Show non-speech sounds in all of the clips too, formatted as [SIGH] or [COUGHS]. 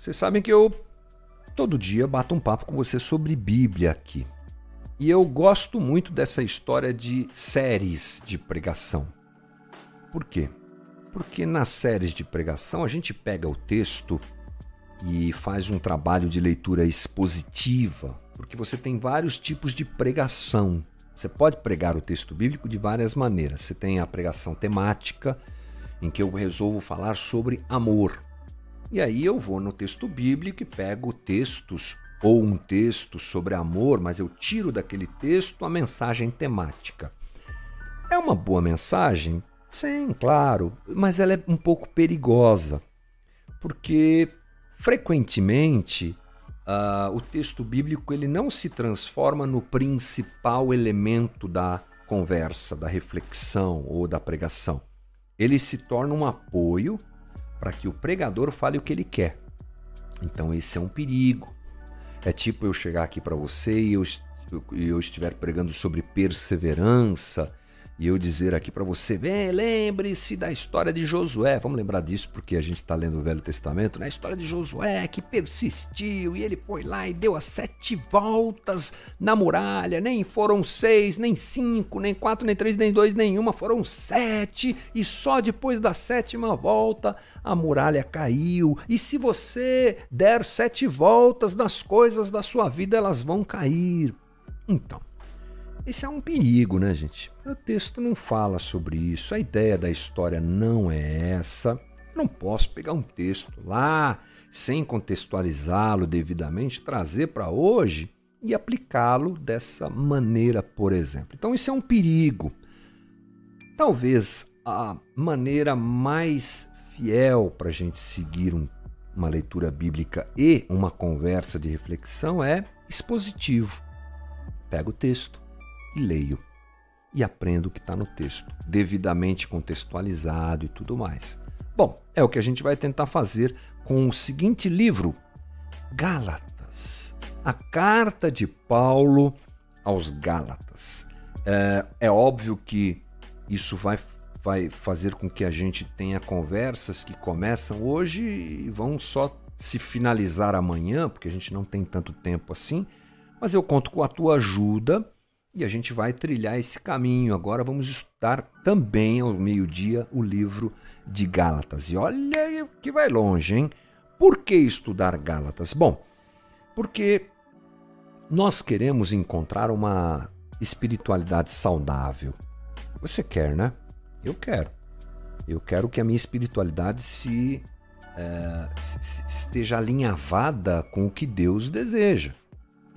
Vocês sabem que eu todo dia bato um papo com você sobre Bíblia aqui. E eu gosto muito dessa história de séries de pregação. Por quê? Porque nas séries de pregação a gente pega o texto e faz um trabalho de leitura expositiva, porque você tem vários tipos de pregação. Você pode pregar o texto bíblico de várias maneiras. Você tem a pregação temática, em que eu resolvo falar sobre amor. E aí eu vou no texto bíblico e pego textos ou um texto sobre amor, mas eu tiro daquele texto a mensagem temática. É uma boa mensagem? Sim, claro, mas ela é um pouco perigosa, porque frequentemente uh, o texto bíblico ele não se transforma no principal elemento da conversa, da reflexão ou da pregação. Ele se torna um apoio para que o pregador fale o que ele quer. Então esse é um perigo. É tipo eu chegar aqui para você e eu, eu, eu estiver pregando sobre perseverança e eu dizer aqui para você, bem, lembre-se da história de Josué. Vamos lembrar disso porque a gente está lendo o Velho Testamento, né? A história de Josué que persistiu e ele foi lá e deu as sete voltas na muralha. Nem foram seis, nem cinco, nem quatro, nem três, nem dois, nenhuma. Foram sete e só depois da sétima volta a muralha caiu. E se você der sete voltas nas coisas da sua vida, elas vão cair. Então, esse é um perigo, né, gente? O texto não fala sobre isso, a ideia da história não é essa. não posso pegar um texto lá, sem contextualizá-lo devidamente, trazer para hoje e aplicá-lo dessa maneira, por exemplo. Então, isso é um perigo. Talvez a maneira mais fiel para a gente seguir um, uma leitura bíblica e uma conversa de reflexão é expositivo. Pega o texto, e leio. E aprendo o que está no texto, devidamente contextualizado e tudo mais. Bom, é o que a gente vai tentar fazer com o seguinte livro, Gálatas. A carta de Paulo aos Gálatas. É, é óbvio que isso vai, vai fazer com que a gente tenha conversas que começam hoje e vão só se finalizar amanhã, porque a gente não tem tanto tempo assim. Mas eu conto com a tua ajuda e a gente vai trilhar esse caminho. Agora vamos estudar também ao meio-dia o livro de Gálatas. E olha que vai longe, hein? Por que estudar Gálatas? Bom, porque nós queremos encontrar uma espiritualidade saudável. Você quer, né? Eu quero. Eu quero que a minha espiritualidade se, é, se esteja alinhavada com o que Deus deseja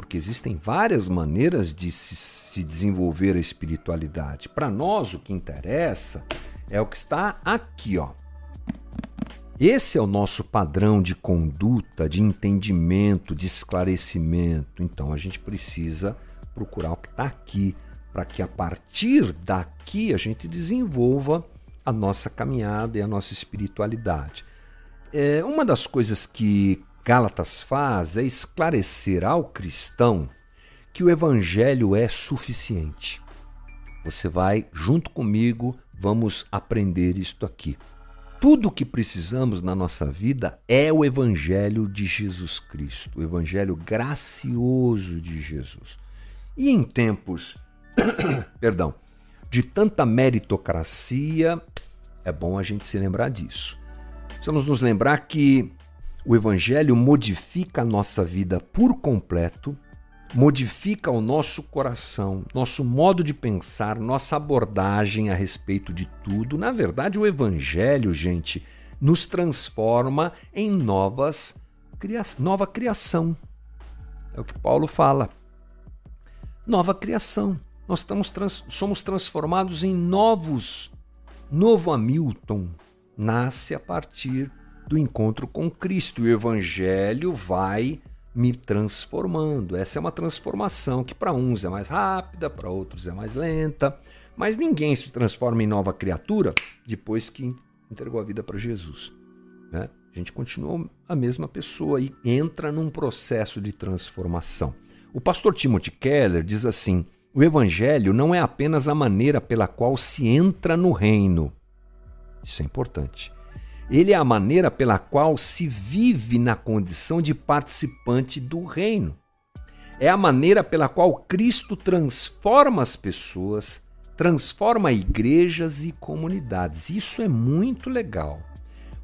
porque existem várias maneiras de se, se desenvolver a espiritualidade. Para nós, o que interessa é o que está aqui, ó. Esse é o nosso padrão de conduta, de entendimento, de esclarecimento. Então a gente precisa procurar o que está aqui, para que a partir daqui a gente desenvolva a nossa caminhada e a nossa espiritualidade. É, uma das coisas que Gálatas faz é esclarecer ao cristão que o evangelho é suficiente. Você vai junto comigo, vamos aprender isto aqui. Tudo o que precisamos na nossa vida é o evangelho de Jesus Cristo, o evangelho gracioso de Jesus. E em tempos, [COUGHS] perdão, de tanta meritocracia, é bom a gente se lembrar disso. Precisamos nos lembrar que o Evangelho modifica a nossa vida por completo, modifica o nosso coração, nosso modo de pensar, nossa abordagem a respeito de tudo. Na verdade, o Evangelho, gente, nos transforma em novas nova criação. É o que Paulo fala. Nova criação. Nós estamos trans, somos transformados em novos. Novo Hamilton nasce a partir do encontro com Cristo. O Evangelho vai me transformando. Essa é uma transformação que para uns é mais rápida, para outros é mais lenta, mas ninguém se transforma em nova criatura depois que entregou a vida para Jesus. Né? A gente continua a mesma pessoa e entra num processo de transformação. O pastor Timothy Keller diz assim: o evangelho não é apenas a maneira pela qual se entra no reino. Isso é importante Ele é a maneira pela qual se vive na condição de participante do reino. É a maneira pela qual Cristo transforma as pessoas, transforma igrejas e comunidades. Isso é muito legal.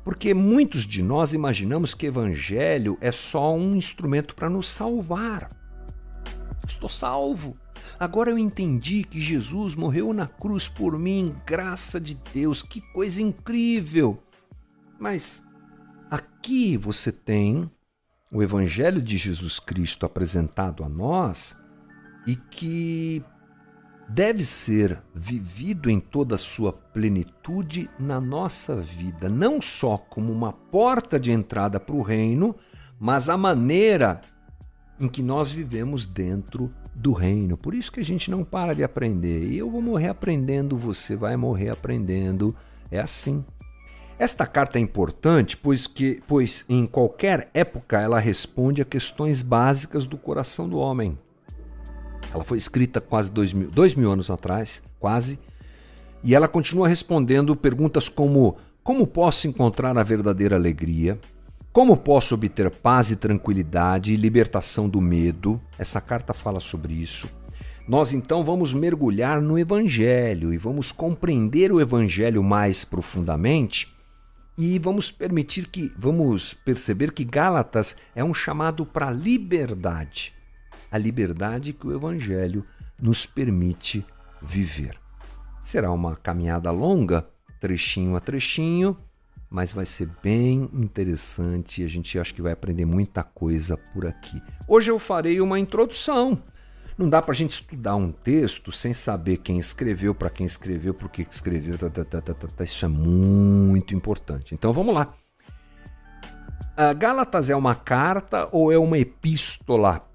Porque muitos de nós imaginamos que evangelho é só um instrumento para nos salvar. Estou salvo. Agora eu entendi que Jesus morreu na cruz por mim, graça de Deus, que coisa incrível! Mas aqui você tem o Evangelho de Jesus Cristo apresentado a nós e que deve ser vivido em toda a sua plenitude na nossa vida, não só como uma porta de entrada para o reino, mas a maneira em que nós vivemos dentro do reino. Por isso que a gente não para de aprender. E eu vou morrer aprendendo, você vai morrer aprendendo. É assim. Esta carta é importante pois, que, pois em qualquer época ela responde a questões básicas do coração do homem. Ela foi escrita quase dois mil, dois mil anos atrás, quase, e ela continua respondendo perguntas como: como posso encontrar a verdadeira alegria? Como posso obter paz e tranquilidade e libertação do medo? Essa carta fala sobre isso. Nós então vamos mergulhar no Evangelho e vamos compreender o Evangelho mais profundamente e vamos permitir que, vamos perceber que Gálatas é um chamado para liberdade, a liberdade que o Evangelho nos permite viver. Será uma caminhada longa, trechinho a trechinho, mas vai ser bem interessante e a gente acho que vai aprender muita coisa por aqui. Hoje eu farei uma introdução. Não dá para a gente estudar um texto sem saber quem escreveu, para quem escreveu, por que escreveu. Tá, tá, tá, isso é muito importante. Então vamos lá. A Gálatas é uma carta ou é uma epístola?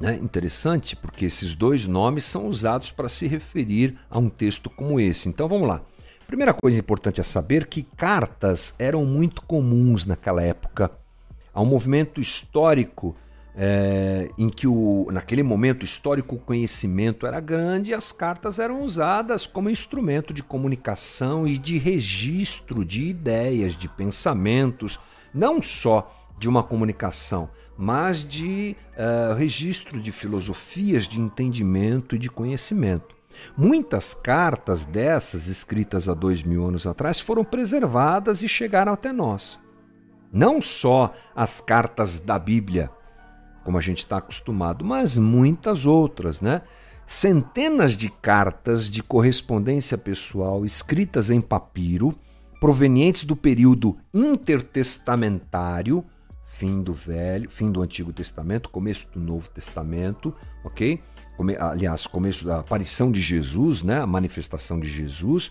É interessante, porque esses dois nomes são usados para se referir a um texto como esse. Então vamos lá. Primeira coisa importante a saber que cartas eram muito comuns naquela época. Há um movimento histórico é, em que o, naquele momento histórico o conhecimento era grande e as cartas eram usadas como instrumento de comunicação e de registro de ideias, de pensamentos, não só de uma comunicação, mas de uh, registro de filosofias, de entendimento e de conhecimento. Muitas cartas dessas, escritas há dois mil anos atrás, foram preservadas e chegaram até nós. Não só as cartas da Bíblia, como a gente está acostumado, mas muitas outras, né? Centenas de cartas de correspondência pessoal escritas em papiro, provenientes do período intertestamentário, fim do Velho, fim do Antigo Testamento, começo do Novo Testamento, ok? aliás, começo da aparição de Jesus, né, a manifestação de Jesus.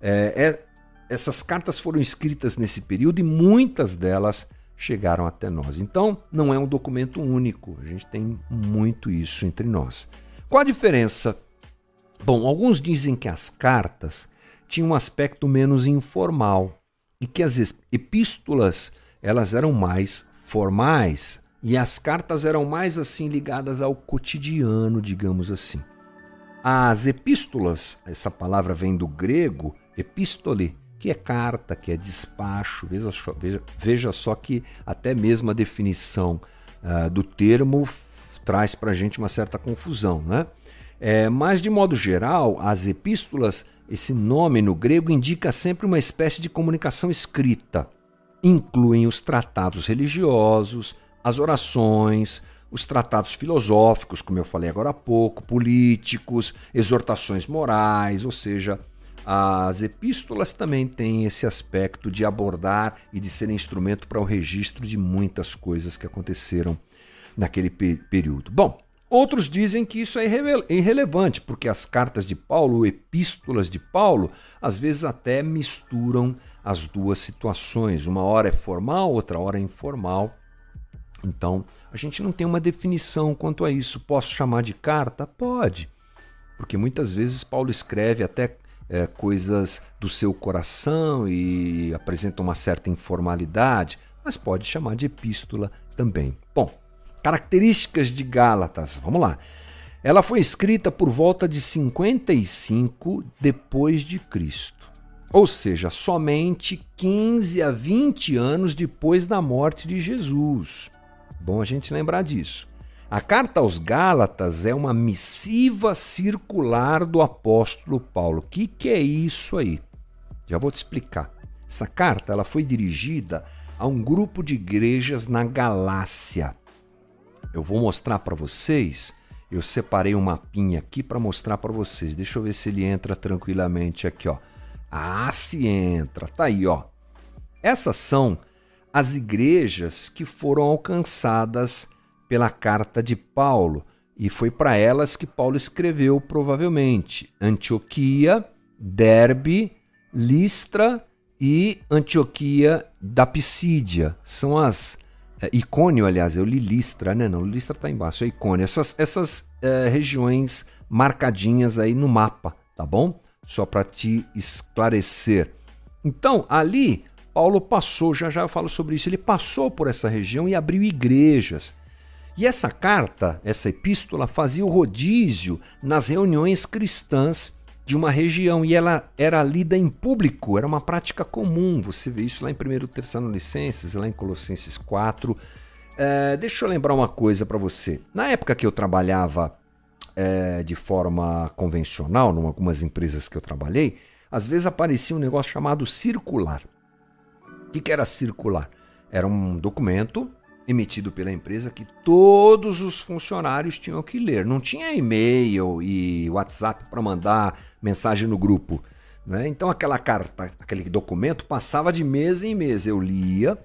É, é, essas cartas foram escritas nesse período e muitas delas chegaram até nós. Então, não é um documento único, a gente tem muito isso entre nós. Qual a diferença? Bom, alguns dizem que as cartas tinham um aspecto menos informal e que as epístolas elas eram mais formais, e as cartas eram mais assim ligadas ao cotidiano, digamos assim. As epístolas, essa palavra vem do grego epístole, que é carta, que é despacho. Veja só, veja, veja só que até mesmo a definição uh, do termo traz para a gente uma certa confusão, né? É, mas, de modo geral, as epístolas, esse nome no grego indica sempre uma espécie de comunicação escrita. Incluem os tratados religiosos, as orações, os tratados filosóficos, como eu falei agora há pouco, políticos, exortações morais, ou seja, as epístolas também têm esse aspecto de abordar e de ser instrumento para o registro de muitas coisas que aconteceram naquele período. Bom, outros dizem que isso é irrelevante, porque as cartas de Paulo, epístolas de Paulo, às vezes até misturam as duas situações. Uma hora é formal, outra hora é informal. Então, a gente não tem uma definição quanto a isso. Posso chamar de carta? Pode. Porque muitas vezes Paulo escreve até é, coisas do seu coração e apresenta uma certa informalidade, mas pode chamar de epístola também. Bom, características de Gálatas. Vamos lá. Ela foi escrita por volta de 55 depois de Cristo. Ou seja, somente 15 a 20 anos depois da morte de Jesus. Bom a gente lembrar disso. A carta aos Gálatas é uma missiva circular do apóstolo Paulo. O que, que é isso aí? Já vou te explicar. Essa carta ela foi dirigida a um grupo de igrejas na Galácia. Eu vou mostrar para vocês. Eu separei um mapinha aqui para mostrar para vocês. Deixa eu ver se ele entra tranquilamente aqui, ó. Ah, se entra. Tá aí, ó. Essas são as igrejas que foram alcançadas pela carta de Paulo, e foi para elas que Paulo escreveu provavelmente Antioquia, Derbe, Listra e Antioquia da Pisídia. São as é, Icônio, aliás, eu li Listra, né? Não, Listra está embaixo, é Icônio. Essas, essas é, regiões marcadinhas aí no mapa, tá bom? Só para te esclarecer. Então, ali, Paulo passou, já já eu falo sobre isso, ele passou por essa região e abriu igrejas. E essa carta, essa epístola, fazia o rodízio nas reuniões cristãs de uma região e ela era lida em público, era uma prática comum. Você vê isso lá em 1 Tessalonicenses, lá em Colossenses 4. É, deixa eu lembrar uma coisa para você. Na época que eu trabalhava é, de forma convencional, em algumas empresas que eu trabalhei, às vezes aparecia um negócio chamado circular. O que, que era circular? Era um documento emitido pela empresa que todos os funcionários tinham que ler. Não tinha e-mail e WhatsApp para mandar mensagem no grupo. Né? Então aquela carta, aquele documento passava de mês em mês. Eu lia,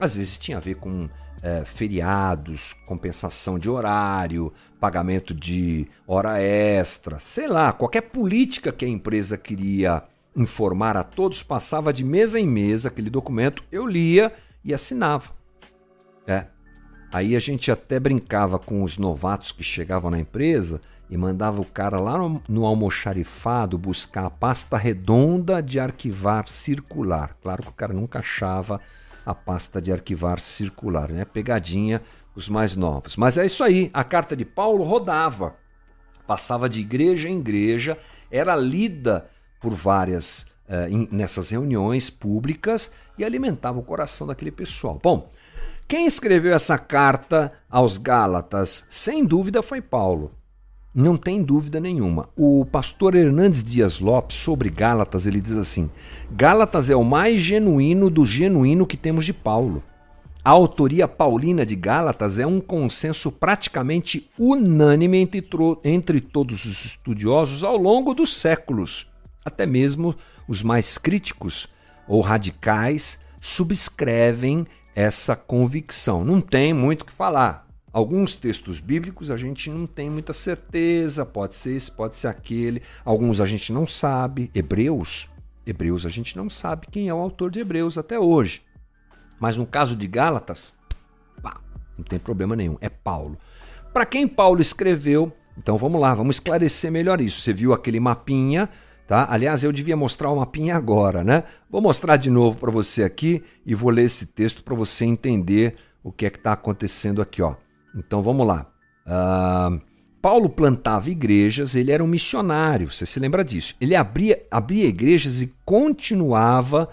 às vezes tinha a ver com é, feriados, compensação de horário, pagamento de hora extra, sei lá, qualquer política que a empresa queria informar a todos passava de mês em mês aquele documento, eu lia e assinava. É. Aí a gente até brincava com os novatos que chegavam na empresa e mandava o cara lá no, no almoxarifado buscar a pasta redonda de arquivar circular. Claro que o cara nunca achava a pasta de arquivar circular, né? Pegadinha os mais novos. Mas é isso aí, a carta de Paulo rodava, passava de igreja em igreja, era lida por várias uh, nessas reuniões públicas e alimentava o coração daquele pessoal. Bom, quem escreveu essa carta aos Gálatas, sem dúvida, foi Paulo. Não tem dúvida nenhuma. O pastor Hernandes Dias Lopes, sobre Gálatas, ele diz assim: Gálatas é o mais genuíno do genuíno que temos de Paulo. A autoria paulina de Gálatas é um consenso praticamente unânime entre, entre todos os estudiosos ao longo dos séculos. Até mesmo os mais críticos ou radicais subscrevem essa convicção. Não tem muito o que falar. Alguns textos bíblicos a gente não tem muita certeza, pode ser esse, pode ser aquele. Alguns a gente não sabe. Hebreus, Hebreus a gente não sabe quem é o autor de Hebreus até hoje. Mas no caso de Gálatas, pá, não tem problema nenhum, é Paulo. Para quem Paulo escreveu, então vamos lá, vamos esclarecer melhor isso. Você viu aquele mapinha Tá? Aliás, eu devia mostrar o mapinha agora, né? Vou mostrar de novo para você aqui e vou ler esse texto para você entender o que é que está acontecendo aqui, ó. Então vamos lá. Uh, Paulo plantava igrejas, ele era um missionário, você se lembra disso? Ele abria, abria igrejas e continuava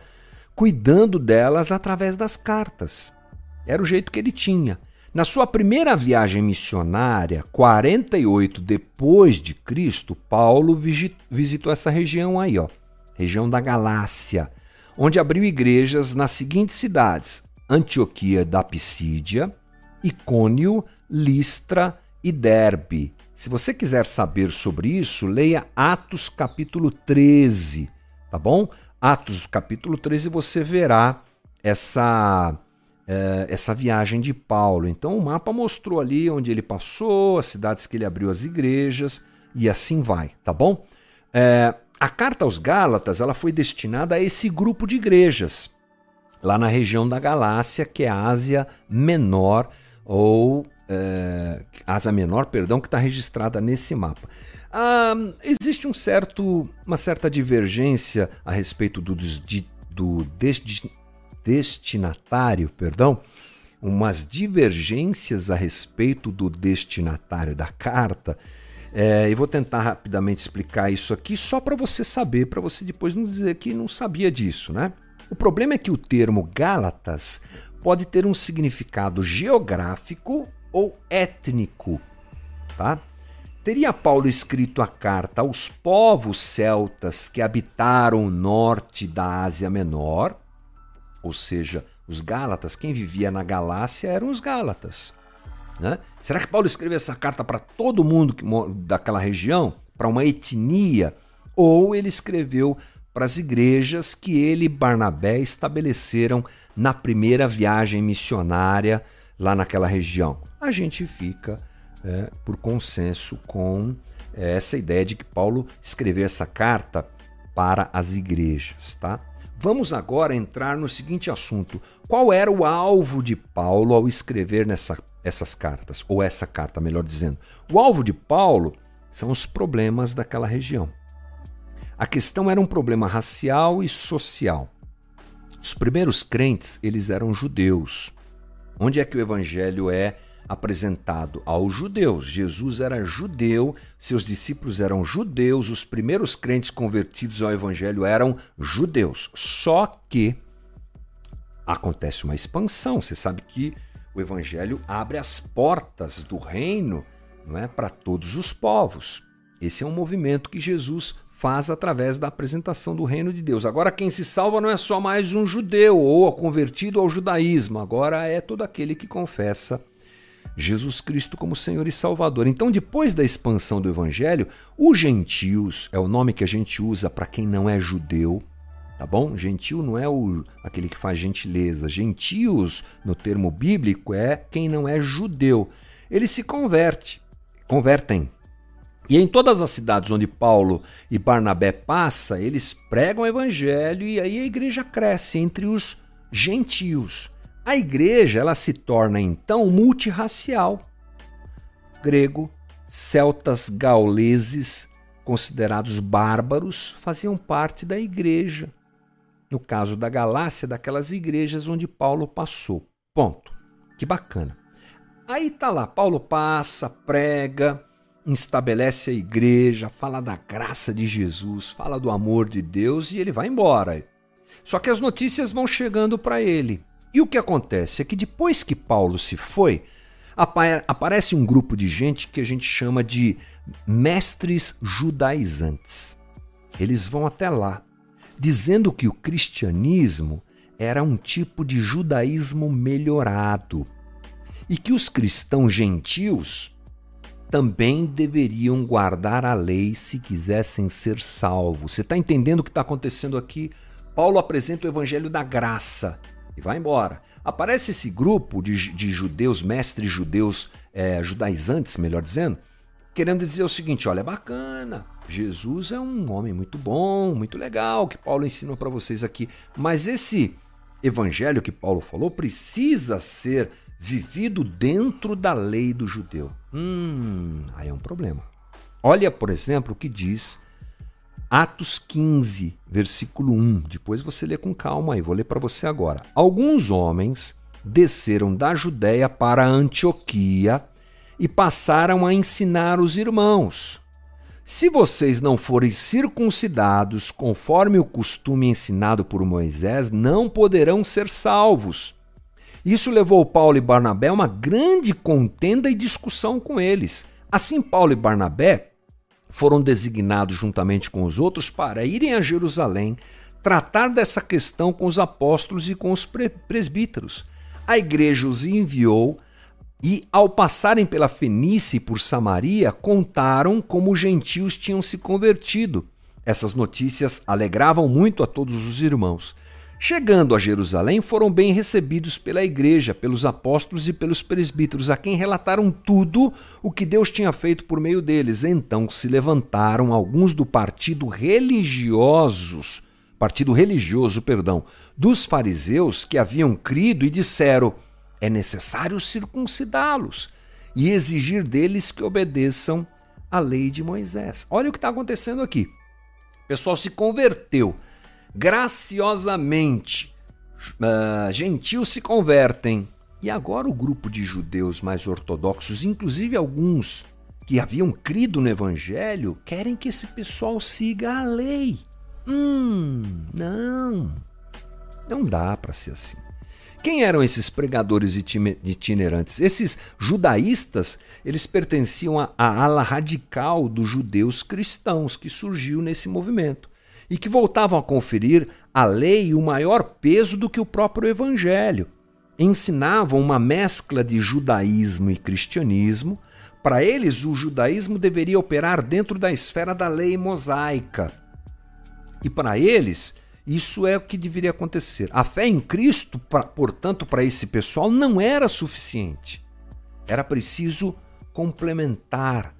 cuidando delas através das cartas. Era o jeito que ele tinha. Na sua primeira viagem missionária, 48 depois de Cristo, Paulo visitou essa região aí, ó, região da Galácia, onde abriu igrejas nas seguintes cidades: Antioquia da Pisídia, Icônio, Listra e Derbe. Se você quiser saber sobre isso, leia Atos capítulo 13, tá bom? Atos capítulo 13 você verá essa é, essa viagem de Paulo. Então o mapa mostrou ali onde ele passou, as cidades que ele abriu as igrejas e assim vai, tá bom? É, a carta aos Gálatas ela foi destinada a esse grupo de igrejas lá na região da Galácia, que é a Ásia Menor ou é, Ásia Menor, perdão, que está registrada nesse mapa. Ah, existe um certo, uma certa divergência a respeito do, do, do destinatário, perdão, umas divergências a respeito do destinatário da carta, É, e vou tentar rapidamente explicar isso aqui só para você saber, para você depois não dizer que não sabia disso, né? O problema é que o termo Gálatas pode ter um significado geográfico ou étnico, tá? Teria Paulo escrito a carta aos povos celtas que habitaram o norte da Ásia Menor, ou seja, os Gálatas, quem vivia na Galácia eram os Gálatas. Né? Será que Paulo escreveu essa carta para todo mundo que, daquela região? Para uma etnia? Ou ele escreveu para as igrejas que ele e Barnabé estabeleceram na primeira viagem missionária lá naquela região? A gente fica é, por consenso com é, essa ideia de que Paulo escreveu essa carta para as igrejas, tá? Vamos agora entrar no seguinte assunto: qual era o alvo de Paulo ao escrever nessa essas cartas, ou essa carta, melhor dizendo. O alvo de Paulo são os problemas daquela região. A questão era um problema racial e social. Os primeiros crentes, eles eram judeus. Onde é que o evangelho é apresentado aos judeus? Jesus era judeu, seus discípulos eram judeus, os primeiros crentes convertidos ao evangelho eram judeus. Só que acontece uma expansão. Você sabe que o evangelho abre as portas do reino não é, para todos os povos. Esse é um movimento que Jesus faz através da apresentação do reino de Deus. Agora, quem se salva não é só mais um judeu ou convertido ao judaísmo, agora é todo aquele que confessa Jesus Cristo como Senhor e Salvador. Então, depois da expansão do evangelho, os gentios é o nome que a gente usa para quem não é judeu, tá bom? Gentil não é o, aquele que faz gentileza. Gentios, no termo bíblico, é quem não é judeu. Eles se converte, convertem. E em todas as cidades onde Paulo e Barnabé passa, eles pregam o evangelho e aí a igreja cresce entre os gentios. A igreja ela se torna então multirracial. Grego, celtas gauleses, considerados bárbaros, faziam parte da igreja no caso da Galácia, daquelas igrejas onde Paulo passou. Ponto. Que bacana. Aí tá lá, Paulo passa, prega, estabelece a igreja, fala da graça de Jesus, fala do amor de Deus e ele vai embora. Só que as notícias vão chegando para ele. E o que acontece é que depois que Paulo se foi, aparece um grupo de gente que a gente chama de mestres judaizantes. Eles vão até lá dizendo que o cristianismo era um tipo de judaísmo melhorado e que os cristãos gentios também deveriam guardar a lei se quisessem ser salvos. Você está entendendo o que está acontecendo aqui? Paulo apresenta o evangelho da graça e vai embora. Aparece esse grupo de, de judeus, mestres judeus, é, judaizantes, melhor dizendo, querendo dizer o seguinte: olha, é bacana, Jesus é um homem muito bom, muito legal, que Paulo ensinou para vocês aqui. Mas esse evangelho que Paulo falou precisa ser vivido dentro da lei do judeu. Hum, aí é um problema. Olha, por exemplo, o que diz Atos 15, versículo 1. Depois você lê com calma aí, vou ler para você agora. Alguns homens desceram da Judéia para Antioquia e passaram a ensinar os irmãos se vocês não forem circuncidados conforme o costume ensinado por Moisés, não poderão ser salvos. Isso levou Paulo e Barnabé a uma grande contenda e discussão com eles. Assim, Paulo e Barnabé foram designados juntamente com os outros para irem a Jerusalém tratar dessa questão com os apóstolos e com os presbíteros. A igreja os enviou e, ao passarem pela Fenícia e por Samaria, contaram como os gentios tinham se convertido. Essas notícias alegravam muito a todos os irmãos. Chegando a Jerusalém, foram bem recebidos pela igreja, pelos apóstolos e pelos presbíteros, a quem relataram tudo o que Deus tinha feito por meio deles. Então se levantaram alguns do partido religiosos, partido religioso, perdão, dos fariseus que haviam crido e disseram: é necessário circuncidá-los e exigir deles que obedeçam à lei de Moisés. Olha o que está acontecendo aqui. O pessoal se converteu graciosamente. Uh, gentios se convertem. E agora o grupo de judeus mais ortodoxos, inclusive alguns que haviam crido no evangelho querem que esse pessoal siga a lei. Hum, não. Não dá para ser assim. Quem eram esses pregadores itinerantes? Esses judaístas, eles pertenciam à ala radical dos judeus cristãos que surgiu nesse movimento e que voltavam a conferir à lei o maior peso do que o próprio evangelho. Ensinavam uma mescla de judaísmo e cristianismo. Para eles, o judaísmo deveria operar dentro da esfera da lei mosaica. E para eles, isso é o que deveria acontecer. A fé em Cristo, portanto, para esse pessoal não era suficiente. Era preciso complementar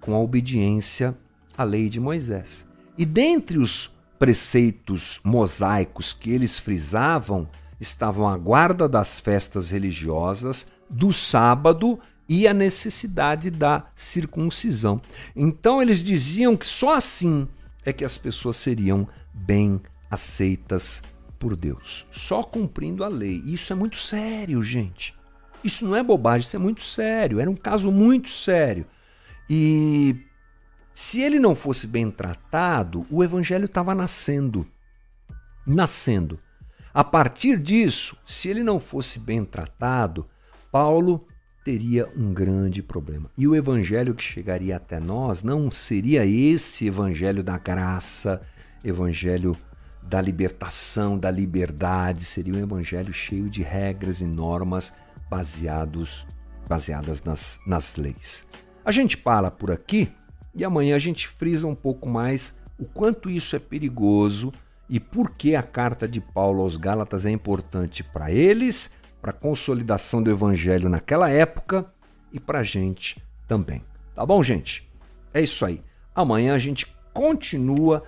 com a obediência à lei de Moisés. E dentre os preceitos mosaicos que eles frisavam estavam a guarda das festas religiosas, do sábado e a necessidade da circuncisão. Então eles diziam que só assim é que as pessoas seriam bem aceitas por Deus, só cumprindo a lei. Isso é muito sério, gente. Isso não é bobagem, isso é muito sério. Era um caso muito sério. E se ele não fosse bem tratado, o evangelho estava nascendo. Nascendo. A partir disso, se ele não fosse bem tratado, Paulo teria um grande problema. E o evangelho que chegaria até nós não seria esse evangelho da graça, evangelho da libertação, da liberdade, seria um evangelho cheio de regras e normas baseados, baseadas nas, nas leis. A gente para por aqui e amanhã a gente frisa um pouco mais o quanto isso é perigoso e por que a carta de Paulo aos Gálatas é importante para eles, para a consolidação do evangelho naquela época e para a gente também. Tá bom, gente? É isso aí. Amanhã a gente continua